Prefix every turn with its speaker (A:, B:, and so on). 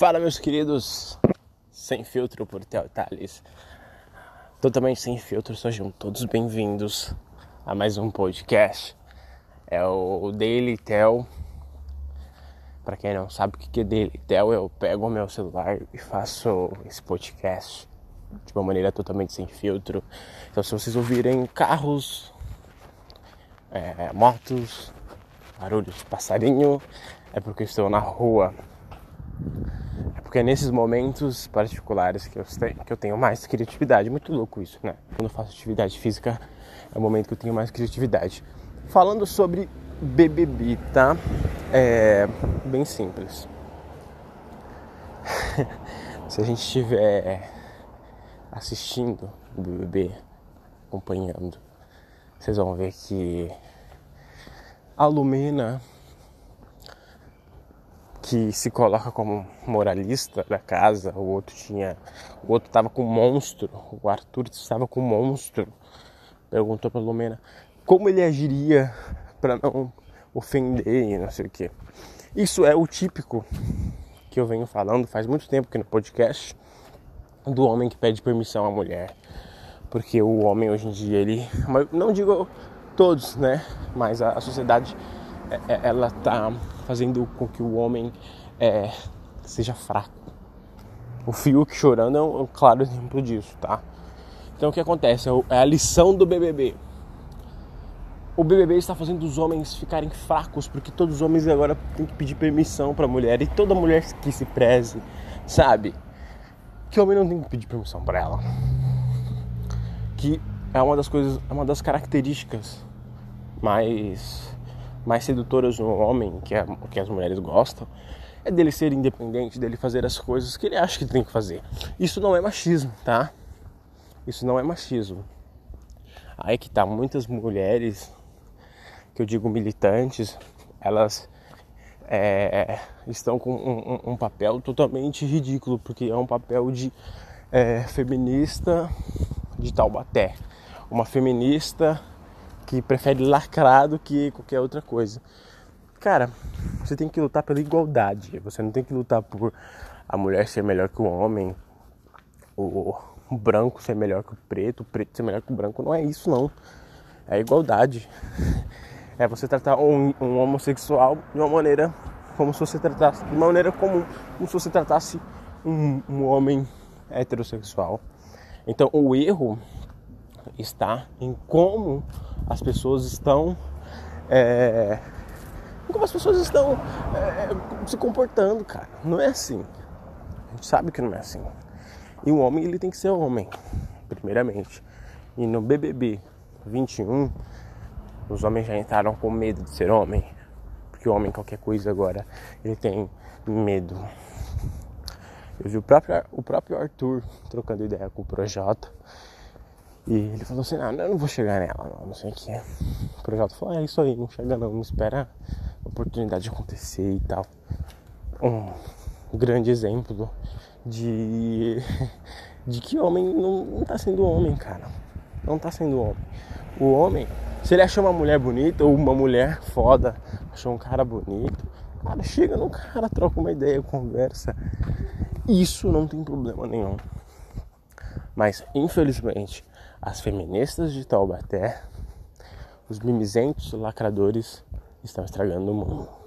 A: Fala, meus queridos, sem filtro por Theo Thales. Totalmente sem filtro, sejam todos bem-vindos a mais um podcast. É o Daily Tel. Para quem não sabe o que é Daily Tel, eu pego o meu celular e faço esse podcast de uma maneira totalmente sem filtro. Então, se vocês ouvirem carros, é, motos, barulhos de passarinho, é porque estou na rua. Porque é nesses momentos particulares que eu, tenho, que eu tenho mais criatividade. Muito louco isso, né? Quando eu faço atividade física é o momento que eu tenho mais criatividade. Falando sobre BBB, tá? É bem simples. Se a gente estiver assistindo o BBB, acompanhando, vocês vão ver que a Lumena que se coloca como moralista da casa, o outro tinha, o outro estava com um monstro, o Arthur estava com um monstro. Perguntou para Lumena como ele agiria para não ofender e não sei o que. Isso é o típico que eu venho falando faz muito tempo aqui no podcast do homem que pede permissão à mulher. Porque o homem hoje em dia, ele. Não digo todos, né? Mas a, sociedade, é, é, ela tá fazendo com que o homem é, seja fraco. O Fiuk chorando é um, claro exemplo disso, tá? Então o que acontece? É, é a lição do BBB. O BBB está fazendo os homens ficarem fracos porque todos os homens agora têm que pedir permissão para mulher e toda mulher que se preze, sabe? Que homem não tem que pedir permissão para ela. Que é uma das coisas, é uma das características mais mais sedutoras no homem, que, é, que as mulheres gostam, é dele ser independente, dele fazer as coisas que ele acha que tem que fazer. Isso não é machismo, tá? Isso não é machismo. Aí que tá, muitas mulheres, que eu digo militantes, elas é, estão com um, um, papel totalmente ridículo, porque é um papel de é, feminista de Taubaté. Uma feminista que prefere lacrar do que qualquer outra coisa. Cara, você tem que lutar pela igualdade. Você não tem que lutar por a mulher ser melhor que o homem, o, branco ser melhor que o preto, o preto ser melhor que o branco. Não é isso, não. É igualdade. É você tratar um, um homossexual de uma maneira como se você tratasse de uma maneira comum, como se você tratasse um, um homem heterossexual. Então o erro está em como as pessoas estão. É, como as pessoas estão é, se comportando, cara. Não é assim. A gente sabe que não é assim. E um homem ele tem que ser homem, primeiramente. E no BBB 21, os homens já entraram com medo de ser homem. Porque o homem, qualquer coisa agora, ele tem medo. Eu vi o próprio, o próprio Arthur trocando ideia com o Projota. E ele falou assim, não, eu não vou chegar nela, não, não sei o que. O projeto falou, é isso aí, não chega não, não espera a oportunidade acontecer e tal. Um grande exemplo de, de que homem não, não tá sendo homem, cara. Não tá sendo homem. O homem, se ele achou uma mulher bonita ou uma mulher foda, achou um cara bonito, cara, chega no cara, troca uma ideia, conversa. Isso não tem problema nenhum. Mas, infelizmente, as feministas de Taubaté, os mimizentos lacradores estão estragando o mundo.